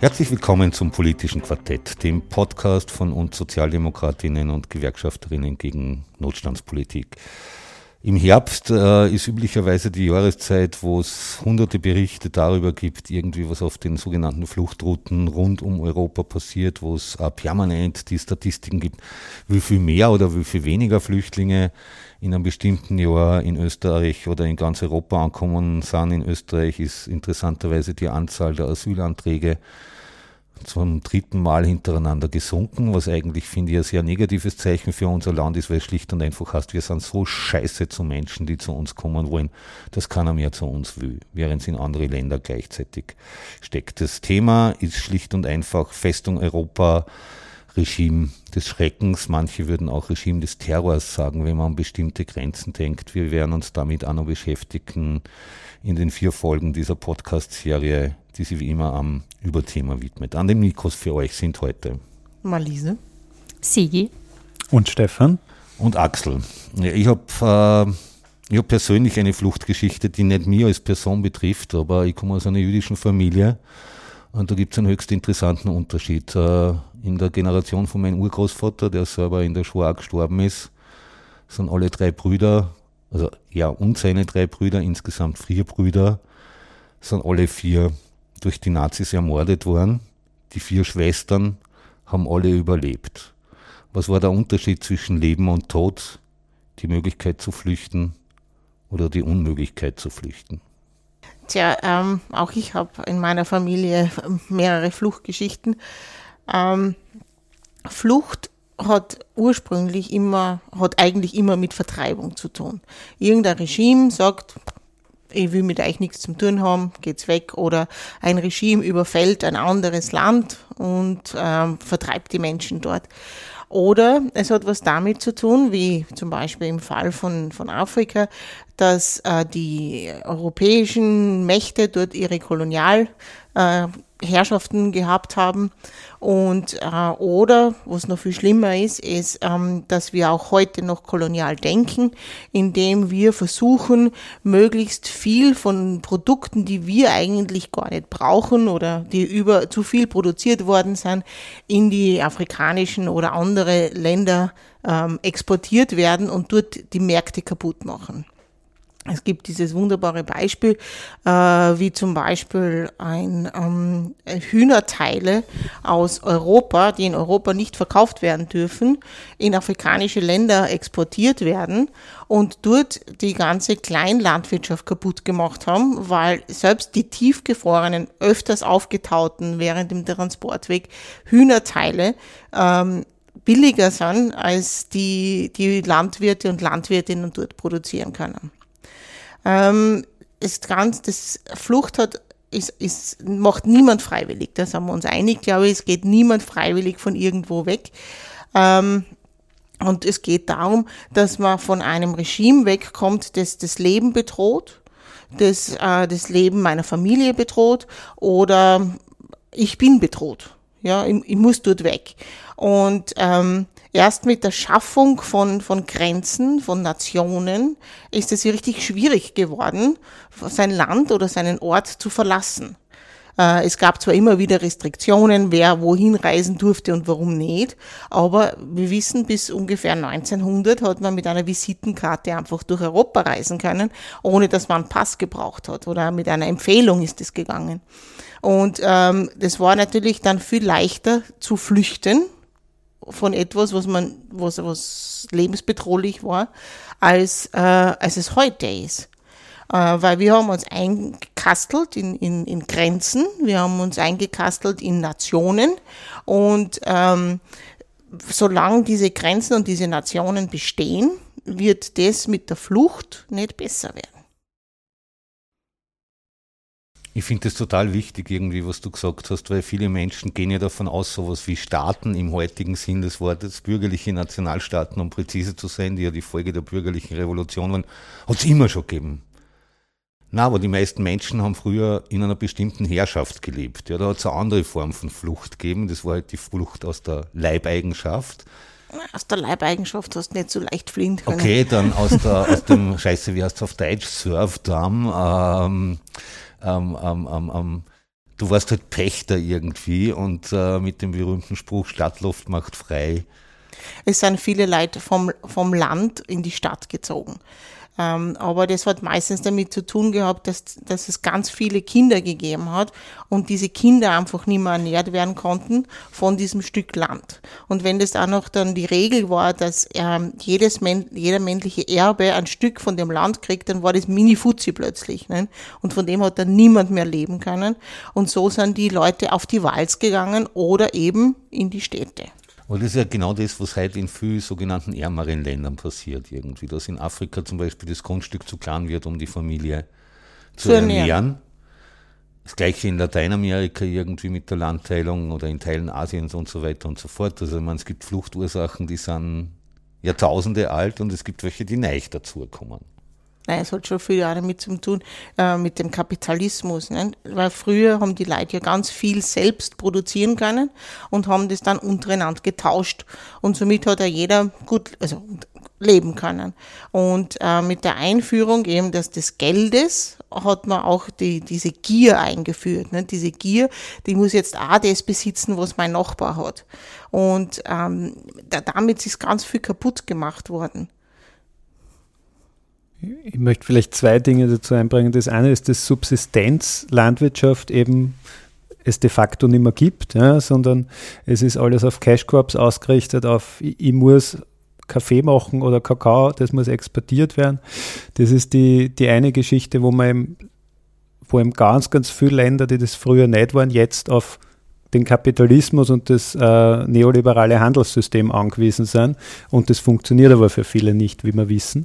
Herzlich willkommen zum Politischen Quartett, dem Podcast von uns Sozialdemokratinnen und Gewerkschafterinnen gegen Notstandspolitik. Im Herbst äh, ist üblicherweise die Jahreszeit, wo es hunderte Berichte darüber gibt, irgendwie was auf den sogenannten Fluchtrouten rund um Europa passiert, wo es äh, permanent die Statistiken gibt, wie viel mehr oder wie viel weniger Flüchtlinge in einem bestimmten Jahr in Österreich oder in ganz Europa ankommen sind. In Österreich ist interessanterweise die Anzahl der Asylanträge zum dritten Mal hintereinander gesunken, was eigentlich, finde ich, ein sehr negatives Zeichen für unser Land ist, weil es schlicht und einfach heißt, wir sind so scheiße zu Menschen, die zu uns kommen wollen, dass keiner mehr zu uns will, während es in andere Länder gleichzeitig steckt. Das Thema ist schlicht und einfach Festung Europa, Regime des Schreckens, manche würden auch Regime des Terrors sagen, wenn man an bestimmte Grenzen denkt. Wir werden uns damit auch noch beschäftigen in den vier Folgen dieser Podcast-Serie, die sich wie immer am Überthema widmet. An dem Mikros für euch sind heute Malise, Sigi und Stefan und Axel. Ja, ich habe äh, hab persönlich eine Fluchtgeschichte, die nicht mir als Person betrifft, aber ich komme aus einer jüdischen Familie und da gibt es einen höchst interessanten Unterschied. In der Generation von meinem Urgroßvater, der selber in der Shoah gestorben ist, sind alle drei Brüder, also ja, und seine drei Brüder, insgesamt vier Brüder, sind alle vier durch die Nazis ermordet worden. Die vier Schwestern haben alle überlebt. Was war der Unterschied zwischen Leben und Tod? Die Möglichkeit zu flüchten oder die Unmöglichkeit zu flüchten? Tja, ähm, auch ich habe in meiner Familie mehrere Fluchtgeschichten. Ähm, Flucht hat ursprünglich immer, hat eigentlich immer mit Vertreibung zu tun. Irgendein Regime sagt, ich will mit euch nichts zu tun haben, geht's weg. Oder ein Regime überfällt ein anderes Land und ähm, vertreibt die Menschen dort. Oder es hat was damit zu tun, wie zum Beispiel im Fall von, von Afrika, dass äh, die europäischen Mächte dort ihre Kolonial äh, Herrschaften gehabt haben. Und äh, oder, was noch viel schlimmer ist, ist, ähm, dass wir auch heute noch kolonial denken, indem wir versuchen, möglichst viel von Produkten, die wir eigentlich gar nicht brauchen oder die über zu viel produziert worden sind, in die afrikanischen oder andere Länder ähm, exportiert werden und dort die Märkte kaputt machen. Es gibt dieses wunderbare Beispiel, äh, wie zum Beispiel ein ähm, Hühnerteile aus Europa, die in Europa nicht verkauft werden dürfen, in afrikanische Länder exportiert werden und dort die ganze Kleinlandwirtschaft kaputt gemacht haben, weil selbst die tiefgefrorenen, öfters aufgetauten während dem Transportweg Hühnerteile ähm, billiger sind, als die, die Landwirte und Landwirtinnen dort produzieren können. Ähm, ist ganz, das Flucht hat, ist, ist, macht niemand freiwillig. Da sind wir uns einig, glaube ich. Es geht niemand freiwillig von irgendwo weg. Ähm, und es geht darum, dass man von einem Regime wegkommt, das das Leben bedroht, das äh, das Leben meiner Familie bedroht oder ich bin bedroht. Ja, ich, ich muss dort weg. Und ähm, erst mit der Schaffung von, von Grenzen, von Nationen, ist es richtig schwierig geworden, sein Land oder seinen Ort zu verlassen. Äh, es gab zwar immer wieder Restriktionen, wer wohin reisen durfte und warum nicht, aber wir wissen, bis ungefähr 1900 hat man mit einer Visitenkarte einfach durch Europa reisen können, ohne dass man einen Pass gebraucht hat oder mit einer Empfehlung ist es gegangen. Und ähm, das war natürlich dann viel leichter zu flüchten, von etwas, was man, was, was lebensbedrohlich war, als, äh, als es heute ist. Äh, weil wir haben uns eingekastelt in, in, in Grenzen, wir haben uns eingekastelt in Nationen und ähm, solange diese Grenzen und diese Nationen bestehen, wird das mit der Flucht nicht besser werden. Ich finde es total wichtig, irgendwie, was du gesagt hast, weil viele Menschen gehen ja davon aus, sowas wie Staaten im heutigen Sinn des Wortes, bürgerliche Nationalstaaten, um präzise zu sein, die ja die Folge der bürgerlichen Revolution waren, hat es immer schon gegeben. Na, aber die meisten Menschen haben früher in einer bestimmten Herrschaft gelebt. Ja, da hat es eine andere Form von Flucht gegeben. Das war halt die Flucht aus der Leibeigenschaft. Aus der Leibeigenschaft hast du nicht so leicht fliehen können. Okay, dann aus, der, aus dem, Scheiße, wie heißt es auf Deutsch, Surfdamm. Ähm, ähm, ähm, ähm, ähm, du warst halt Pächter irgendwie und äh, mit dem berühmten Spruch Stadtluft macht frei. Es sind viele Leute vom, vom Land in die Stadt gezogen. Ähm, aber das hat meistens damit zu tun gehabt, dass, dass es ganz viele Kinder gegeben hat und diese Kinder einfach nicht mehr ernährt werden konnten von diesem Stück Land. Und wenn das auch noch dann die Regel war, dass ähm, jedes jeder männliche Erbe ein Stück von dem Land kriegt, dann war das Mini-Fuzzi plötzlich. Ne? Und von dem hat dann niemand mehr leben können. Und so sind die Leute auf die Walz gegangen oder eben in die Städte. Aber das ist ja genau das, was heute in vielen sogenannten ärmeren Ländern passiert irgendwie. Dass in Afrika zum Beispiel das Grundstück zu klein wird, um die Familie zu, zu ernähren. ernähren. Das gleiche in Lateinamerika irgendwie mit der Landteilung oder in Teilen Asiens und so weiter und so fort. Also man, es gibt Fluchtursachen, die sind Jahrtausende alt und es gibt welche, die neu dazukommen. Nein, es hat schon viel auch damit zu tun, äh, mit dem Kapitalismus. Ne? Weil früher haben die Leute ja ganz viel selbst produzieren können und haben das dann untereinander getauscht. Und somit hat ja jeder gut, also leben können. Und äh, mit der Einführung eben des, des Geldes hat man auch die, diese Gier eingeführt. Ne? Diese Gier, die muss jetzt auch das besitzen, was mein Nachbar hat. Und ähm, da, damit ist ganz viel kaputt gemacht worden. Ich möchte vielleicht zwei Dinge dazu einbringen. Das eine ist, dass Subsistenzlandwirtschaft eben es de facto nicht mehr gibt, ja, sondern es ist alles auf Cash Crops ausgerichtet, auf ich, muss Kaffee machen oder Kakao, das muss exportiert werden. Das ist die, die eine Geschichte, wo man eben, wo eben ganz, ganz viele Länder, die das früher nicht waren, jetzt auf den Kapitalismus und das äh, neoliberale Handelssystem angewiesen sind. Und das funktioniert aber für viele nicht, wie wir wissen.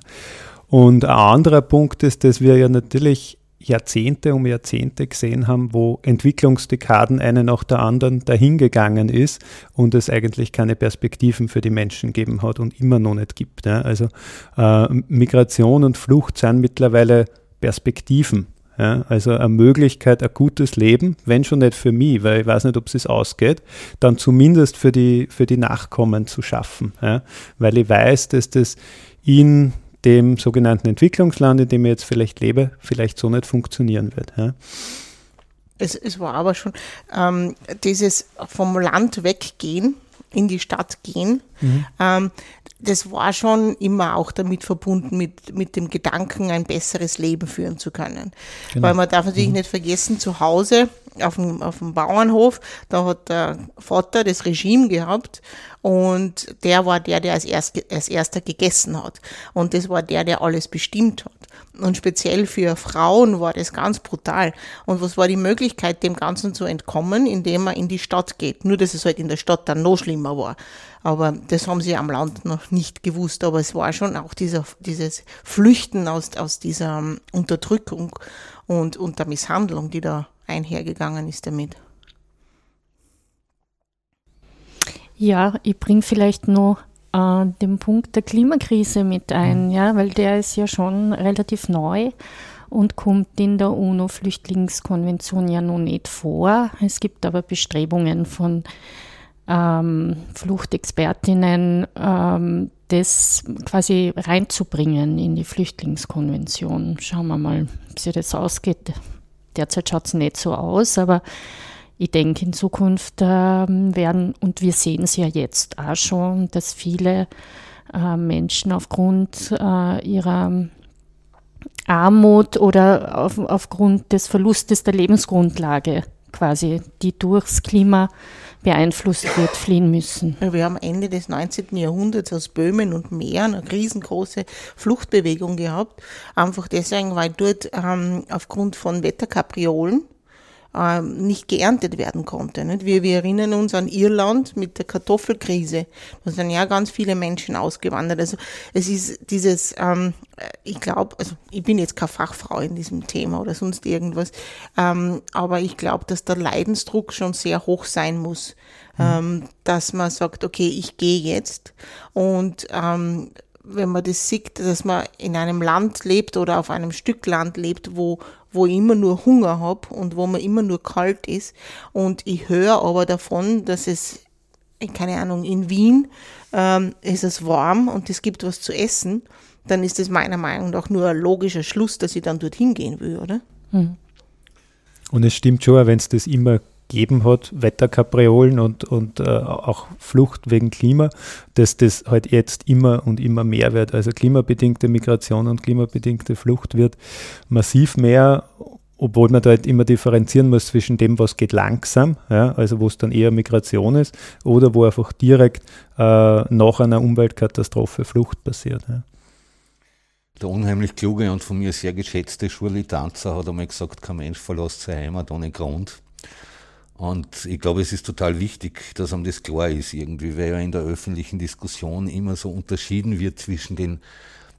Und ein anderer Punkt ist, dass wir ja natürlich Jahrzehnte um Jahrzehnte gesehen haben, wo Entwicklungsdekaden eine nach der anderen dahingegangen ist und es eigentlich keine Perspektiven für die Menschen geben hat und immer noch nicht gibt. Ja. Also äh, Migration und Flucht sind mittlerweile Perspektiven. Ja. Also eine Möglichkeit, ein gutes Leben, wenn schon nicht für mich, weil ich weiß nicht, ob es ausgeht, dann zumindest für die, für die Nachkommen zu schaffen. Ja. Weil ich weiß, dass das in dem sogenannten Entwicklungsland, in dem ich jetzt vielleicht lebe, vielleicht so nicht funktionieren wird. Ja. Es, es war aber schon ähm, dieses vom Land weggehen, in die Stadt gehen, mhm. ähm, das war schon immer auch damit verbunden, mit, mit dem Gedanken, ein besseres Leben führen zu können. Genau. Weil man darf natürlich mhm. nicht vergessen, zu Hause auf dem, auf dem Bauernhof, da hat der Vater das Regime gehabt und der war der, der als, erst, als erster gegessen hat. Und das war der, der alles bestimmt hat. Und speziell für Frauen war das ganz brutal. Und was war die Möglichkeit, dem Ganzen zu entkommen, indem man in die Stadt geht? Nur, dass es halt in der Stadt dann noch schlimmer war. Aber das haben sie am Land noch nicht gewusst. Aber es war schon auch dieser, dieses Flüchten aus, aus dieser Unterdrückung und, und der Misshandlung, die da einhergegangen ist damit. Ja, ich bringe vielleicht noch äh, den Punkt der Klimakrise mit ein, mhm. ja, weil der ist ja schon relativ neu und kommt in der UNO-Flüchtlingskonvention ja noch nicht vor. Es gibt aber Bestrebungen von ähm, Fluchtexpertinnen, ähm, das quasi reinzubringen in die Flüchtlingskonvention. Schauen wir mal, wie sich das ausgeht. Derzeit schaut es nicht so aus, aber ich denke, in Zukunft äh, werden, und wir sehen es ja jetzt auch schon, dass viele äh, Menschen aufgrund äh, ihrer Armut oder auf, aufgrund des Verlustes der Lebensgrundlage quasi, die durchs Klima beeinflusst wird, fliehen müssen. Wir haben Ende des 19. Jahrhunderts aus Böhmen und Mähren eine riesengroße Fluchtbewegung gehabt. Einfach deswegen, weil dort ähm, aufgrund von Wetterkapriolen ähm, nicht geerntet werden konnte. Nicht? Wir, wir erinnern uns an Irland mit der Kartoffelkrise. Da sind ja ganz viele Menschen ausgewandert. Also es ist dieses, ähm, ich glaube, also ich bin jetzt keine Fachfrau in diesem Thema oder sonst irgendwas, ähm, aber ich glaube, dass der Leidensdruck schon sehr hoch sein muss, mhm. ähm, dass man sagt, okay, ich gehe jetzt und ähm, wenn man das sieht, dass man in einem Land lebt oder auf einem Stück Land lebt, wo, wo ich immer nur Hunger habe und wo man immer nur kalt ist. Und ich höre aber davon, dass es, keine Ahnung, in Wien ähm, ist es warm und es gibt was zu essen, dann ist es meiner Meinung nach nur ein logischer Schluss, dass ich dann dorthin gehen will, oder? Hm. Und es stimmt schon, wenn es das immer gegeben hat, Wetterkapriolen und, und äh, auch Flucht wegen Klima, dass das halt jetzt immer und immer mehr wird. Also klimabedingte Migration und klimabedingte Flucht wird massiv mehr, obwohl man da halt immer differenzieren muss zwischen dem, was geht langsam, ja, also wo es dann eher Migration ist, oder wo einfach direkt äh, nach einer Umweltkatastrophe Flucht passiert. Ja. Der unheimlich kluge und von mir sehr geschätzte Schurli Tanzer hat einmal gesagt, kein Mensch verlässt seine Heimat ohne Grund. Und ich glaube, es ist total wichtig, dass einem das klar ist irgendwie, weil ja in der öffentlichen Diskussion immer so unterschieden wird zwischen den,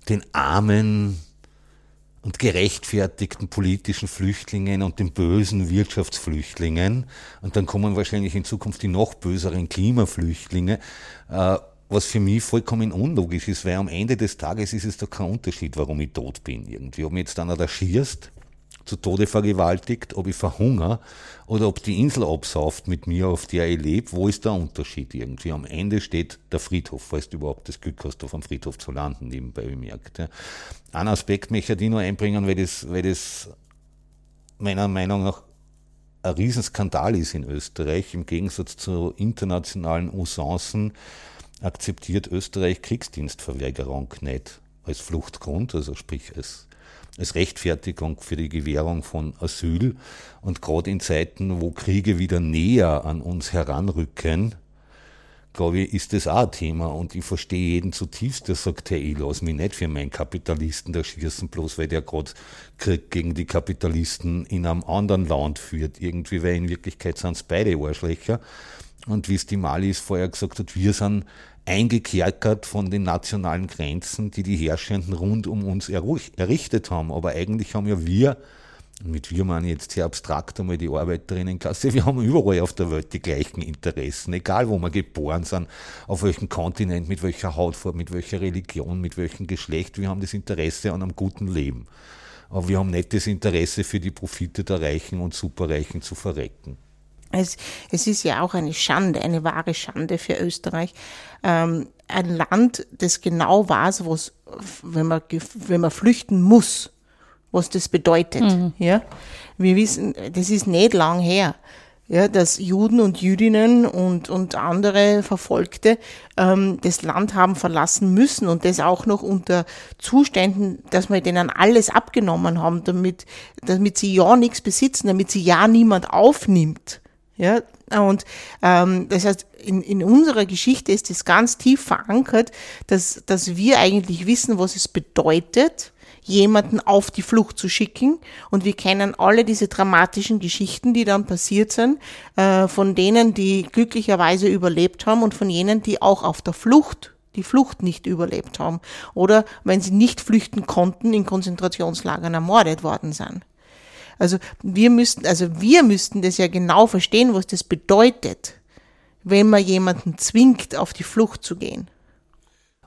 den armen und gerechtfertigten politischen Flüchtlingen und den bösen Wirtschaftsflüchtlingen. Und dann kommen wahrscheinlich in Zukunft die noch böseren Klimaflüchtlinge, äh, was für mich vollkommen unlogisch ist, weil am Ende des Tages ist es doch kein Unterschied, warum ich tot bin irgendwie. Ob mir jetzt einer da schierst zu Tode vergewaltigt, ob ich verhungere oder ob die Insel absauft mit mir, auf der ich lebe, wo ist der Unterschied irgendwie? Am Ende steht der Friedhof, falls du überhaupt das Glück hast, auf dem Friedhof zu landen, nebenbei bemerkt. Ein Aspekt möchte ich nur einbringen, weil das, weil das meiner Meinung nach ein Riesenskandal ist in Österreich. Im Gegensatz zu internationalen Usancen akzeptiert Österreich Kriegsdienstverweigerung nicht als Fluchtgrund, also sprich als als Rechtfertigung für die Gewährung von Asyl. Und gerade in Zeiten, wo Kriege wieder näher an uns heranrücken, glaube ich, ist das auch ein Thema. Und ich verstehe jeden zutiefst, der sagt, hey, ich lasse mich nicht für meinen Kapitalisten da schießen, bloß weil der gerade Krieg gegen die Kapitalisten in einem anderen Land führt. Irgendwie, weil in Wirklichkeit sind es beide Arschlöcher. Und wie es die Malis vorher gesagt hat, wir sind eingekerkert von den nationalen Grenzen, die die Herrschenden rund um uns errichtet haben. Aber eigentlich haben ja wir, mit wir meine ich jetzt sehr abstrakt einmal die Arbeiterinnenklasse, wir haben überall auf der Welt die gleichen Interessen, egal wo wir geboren sind, auf welchem Kontinent, mit welcher Hautfarbe, mit welcher Religion, mit welchem Geschlecht, wir haben das Interesse an einem guten Leben. Aber wir haben nicht das Interesse für die Profite der Reichen und Superreichen zu verrecken. Es, es ist ja auch eine Schande, eine wahre Schande für Österreich. Ähm, ein Land, das genau weiß, was, wenn man, wenn man flüchten muss, was das bedeutet. Mhm. Ja? Wir wissen, das ist nicht lang her, ja, dass Juden und Jüdinnen und, und andere Verfolgte ähm, das Land haben verlassen müssen und das auch noch unter Zuständen, dass wir denen alles abgenommen haben, damit, damit sie ja nichts besitzen, damit sie ja niemand aufnimmt. Ja, und ähm, das heißt, in, in unserer Geschichte ist es ganz tief verankert, dass, dass wir eigentlich wissen, was es bedeutet, jemanden auf die Flucht zu schicken. Und wir kennen alle diese dramatischen Geschichten, die dann passiert sind, äh, von denen, die glücklicherweise überlebt haben und von jenen, die auch auf der Flucht die Flucht nicht überlebt haben oder wenn sie nicht flüchten konnten, in Konzentrationslagern ermordet worden sind. Also wir müssten, also wir müssten das ja genau verstehen, was das bedeutet, wenn man jemanden zwingt, auf die Flucht zu gehen.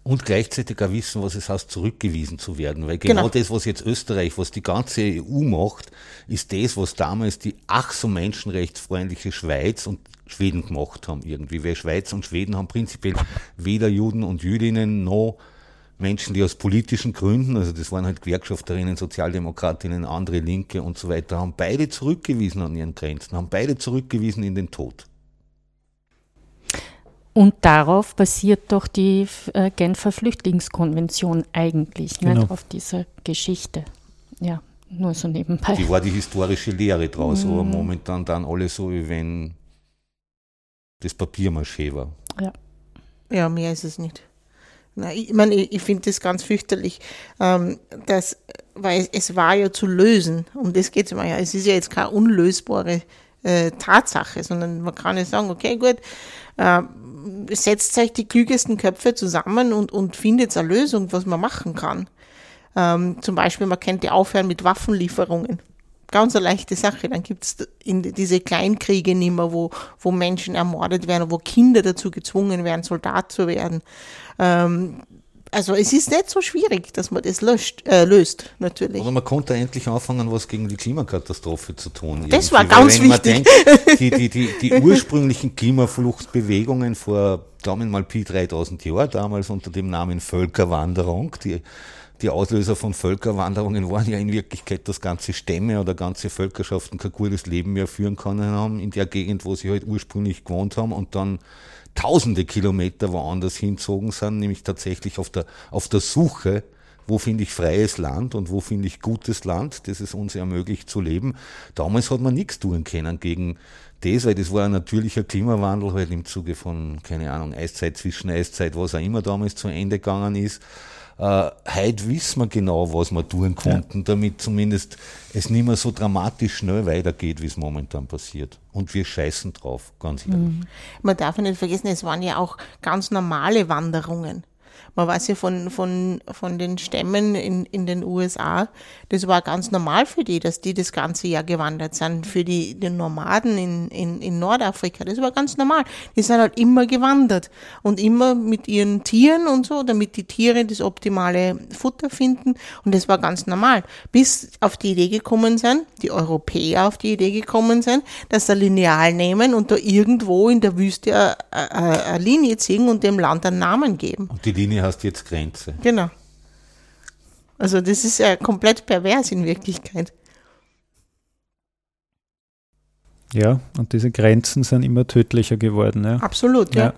Und gleichzeitig auch wissen, was es heißt, zurückgewiesen zu werden. Weil genau, genau, das, was jetzt Österreich, was die ganze EU macht, ist das, was damals die ach so menschenrechtsfreundliche Schweiz und Schweden gemacht haben irgendwie. Weil Schweiz und Schweden haben prinzipiell weder Juden und Jüdinnen noch Menschen, die aus politischen Gründen, also das waren halt Gewerkschafterinnen, Sozialdemokratinnen, andere Linke und so weiter, haben beide zurückgewiesen an ihren Grenzen, haben beide zurückgewiesen in den Tod. Und darauf basiert doch die äh, Genfer Flüchtlingskonvention eigentlich, genau. nicht auf dieser Geschichte. Ja, nur so nebenbei. Die war die historische Lehre draus, mhm. aber momentan dann alle so, wie wenn das Papiermaché war. Ja. Ja, mehr ist es nicht ich meine, ich, finde das ganz fürchterlich, ähm, dass, weil es, war ja zu lösen. Um das geht es immer ja. Es ist ja jetzt keine unlösbare äh, Tatsache, sondern man kann ja sagen, okay, gut, äh, setzt euch die klügesten Köpfe zusammen und, und findet eine Lösung, was man machen kann. Ähm, zum Beispiel, man könnte aufhören mit Waffenlieferungen. Ganz eine leichte Sache. Dann gibt es diese Kleinkriege nicht mehr, wo, wo Menschen ermordet werden, wo Kinder dazu gezwungen werden, Soldat zu werden. Ähm, also es ist nicht so schwierig, dass man das löscht, äh, löst, natürlich. Aber man konnte endlich anfangen, was gegen die Klimakatastrophe zu tun. Das war ganz wichtig. Denkt, die, die, die, die ursprünglichen Klimafluchtbewegungen vor, sagen wir mal, Pi 3000 Jahren, damals unter dem Namen Völkerwanderung, die die Auslöser von Völkerwanderungen waren ja in Wirklichkeit, dass ganze Stämme oder ganze Völkerschaften kein gutes Leben mehr führen können haben in der Gegend, wo sie halt ursprünglich gewohnt haben und dann tausende Kilometer woanders hinzogen sind, nämlich tatsächlich auf der, auf der Suche, wo finde ich freies Land und wo finde ich gutes Land, das es uns ermöglicht zu leben. Damals hat man nichts tun können gegen das, weil das war ein natürlicher Klimawandel halt im Zuge von, keine Ahnung, Eiszeit, Zwischeneiszeit, was auch immer damals zu Ende gegangen ist. Äh, heute wissen wir genau, was wir tun konnten, ja. damit zumindest es nicht mehr so dramatisch schnell weitergeht, wie es momentan passiert. Und wir scheißen drauf, ganz ehrlich. Mhm. Man darf nicht vergessen, es waren ja auch ganz normale Wanderungen. Man weiß ja von, von, von den Stämmen in, in den USA, das war ganz normal für die, dass die das ganze Jahr gewandert sind. Für die, die Nomaden in, in, in Nordafrika, das war ganz normal. Die sind halt immer gewandert und immer mit ihren Tieren und so, damit die Tiere das optimale Futter finden. Und das war ganz normal. Bis auf die Idee gekommen sind, die Europäer auf die Idee gekommen sind, dass sie Lineal nehmen und da irgendwo in der Wüste eine, eine Linie ziehen und dem Land einen Namen geben. Und die Linie hast jetzt Grenze. Genau. Also das ist ja komplett pervers in Wirklichkeit. Ja, und diese Grenzen sind immer tödlicher geworden. Ja. Absolut, ja.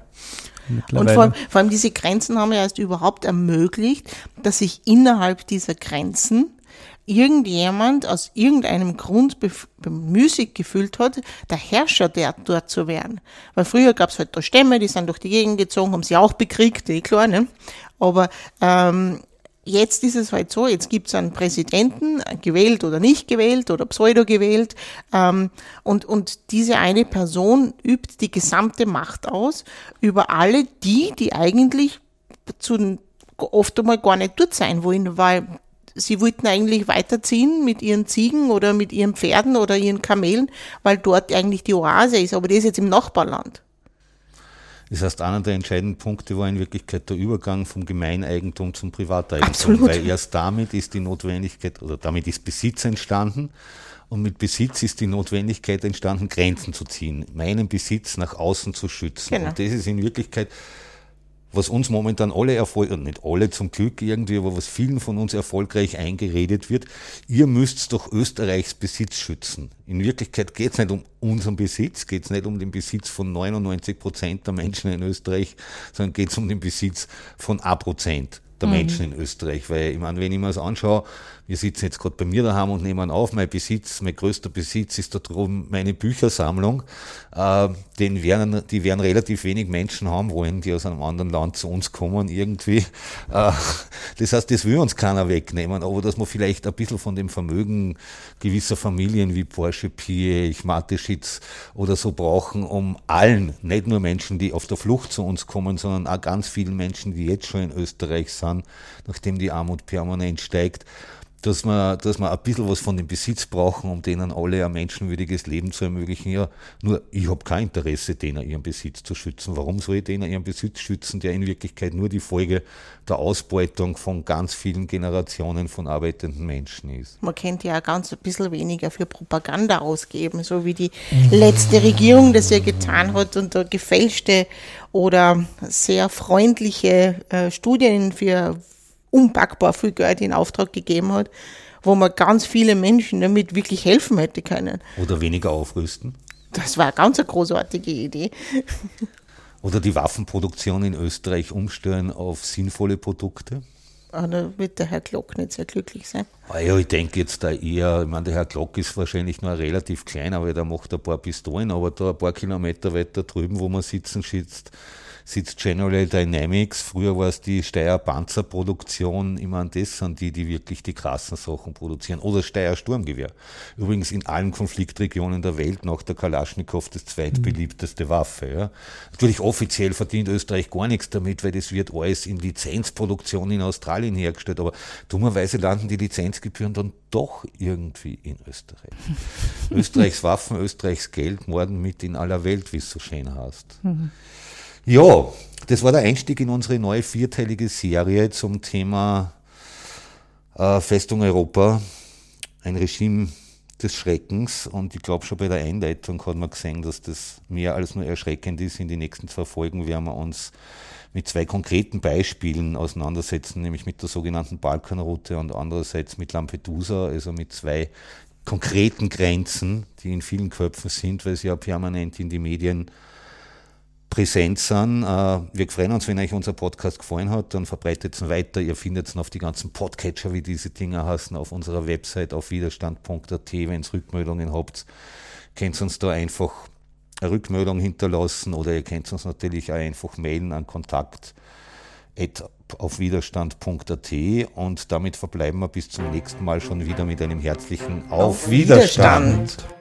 ja. Und vor, vor allem diese Grenzen haben ja erst überhaupt ermöglicht, dass sich innerhalb dieser Grenzen irgendjemand aus irgendeinem Grund bemüßigt gefühlt hat, der Herrscher der dort zu werden. Weil früher gab es halt da Stämme, die sind durch die Gegend gezogen, haben sie auch bekriegt, eh klar, ne? Aber ähm, jetzt ist es halt so, jetzt gibt es einen Präsidenten, gewählt oder nicht gewählt oder pseudo gewählt, ähm, und, und diese eine Person übt die gesamte Macht aus über alle die, die eigentlich zu oft einmal gar nicht dort sein wollen, weil sie wollten eigentlich weiterziehen mit ihren Ziegen oder mit ihren Pferden oder ihren Kamelen, weil dort eigentlich die Oase ist, aber das ist jetzt im Nachbarland. Das heißt, einer der entscheidenden Punkte war in Wirklichkeit der Übergang vom Gemeineigentum zum Privateigentum, Absolut. weil erst damit ist die Notwendigkeit oder damit ist Besitz entstanden und mit Besitz ist die Notwendigkeit entstanden, Grenzen zu ziehen, meinen Besitz nach außen zu schützen. Genau. Und das ist in Wirklichkeit was uns momentan alle erfolgreich, nicht alle zum Glück irgendwie, aber was vielen von uns erfolgreich eingeredet wird, ihr müsst doch Österreichs Besitz schützen. In Wirklichkeit geht es nicht um unseren Besitz, geht es nicht um den Besitz von 99 Prozent der Menschen in Österreich, sondern geht es um den Besitz von A Prozent der mhm. Menschen in Österreich. Weil ich meine, wenn ich mir das anschaue, wir sitzen jetzt gerade bei mir daheim und nehmen auf, mein Besitz, mein größter Besitz ist da drum meine Büchersammlung. Äh, den werden, die werden relativ wenig Menschen haben wollen, die aus einem anderen Land zu uns kommen irgendwie. Äh, das heißt, das will uns keiner wegnehmen, aber dass man vielleicht ein bisschen von dem Vermögen gewisser Familien wie Porsche, Piech, Mateschitz oder so brauchen, um allen, nicht nur Menschen, die auf der Flucht zu uns kommen, sondern auch ganz vielen Menschen, die jetzt schon in Österreich sind, nachdem die Armut permanent steigt, dass wir, dass wir ein bisschen was von dem Besitz brauchen, um denen alle ein menschenwürdiges Leben zu ermöglichen. Ja, nur ich habe kein Interesse, denen ihren Besitz zu schützen. Warum soll ich denen ihren Besitz schützen, der in Wirklichkeit nur die Folge der Ausbeutung von ganz vielen Generationen von arbeitenden Menschen ist? Man könnte ja ganz ein bisschen weniger für Propaganda ausgeben, so wie die letzte Regierung das ja getan hat und da gefälschte oder sehr freundliche äh, Studien für unpackbar viel Geld in Auftrag gegeben hat, wo man ganz viele Menschen damit wirklich helfen hätte können. Oder weniger aufrüsten. Das war eine ganz eine großartige Idee. Oder die Waffenproduktion in Österreich umstellen auf sinnvolle Produkte. Ah, da wird der Herr Glock nicht sehr glücklich sein. Ah ja, ich denke jetzt da eher, ich meine, der Herr Glock ist wahrscheinlich nur relativ klein, aber der macht ein paar Pistolen, aber da ein paar Kilometer weiter drüben, wo man sitzen sitzt, sitzt General Dynamics. Früher war es die Steyr Panzerproduktion. Immer an das sind die, die wirklich die krassen Sachen produzieren. Oder Steyr Sturmgewehr. Übrigens in allen Konfliktregionen der Welt nach der Kalaschnikow das zweitbeliebteste Waffe. Ja. Natürlich offiziell verdient Österreich gar nichts damit, weil das wird alles in Lizenzproduktion in Australien hergestellt. Aber dummerweise landen die Lizenzgebühren dann doch irgendwie in Österreich. Österreichs Waffen, Österreichs Geld morden mit in aller Welt, wie es so schön heißt. Ja, das war der Einstieg in unsere neue vierteilige Serie zum Thema äh, Festung Europa, ein Regime des Schreckens. Und ich glaube, schon bei der Einleitung hat man gesehen, dass das mehr als nur erschreckend ist. In den nächsten zwei Folgen werden wir uns mit zwei konkreten Beispielen auseinandersetzen, nämlich mit der sogenannten Balkanroute und andererseits mit Lampedusa, also mit zwei konkreten Grenzen, die in vielen Köpfen sind, weil sie ja permanent in die Medien präsent sind. Äh, wir freuen uns, wenn euch unser Podcast gefallen hat, dann verbreitet es weiter. Ihr findet es auf die ganzen Podcatcher, wie diese Dinger heißen, auf unserer Website auf widerstand.at. Wenn ihr Rückmeldungen habt, könnt ihr uns da einfach eine Rückmeldung hinterlassen oder ihr könnt uns natürlich auch einfach mailen an kontakt auf widerstand.at und damit verbleiben wir bis zum nächsten Mal schon wieder mit einem herzlichen Auf, auf Widerstand. Widerstand.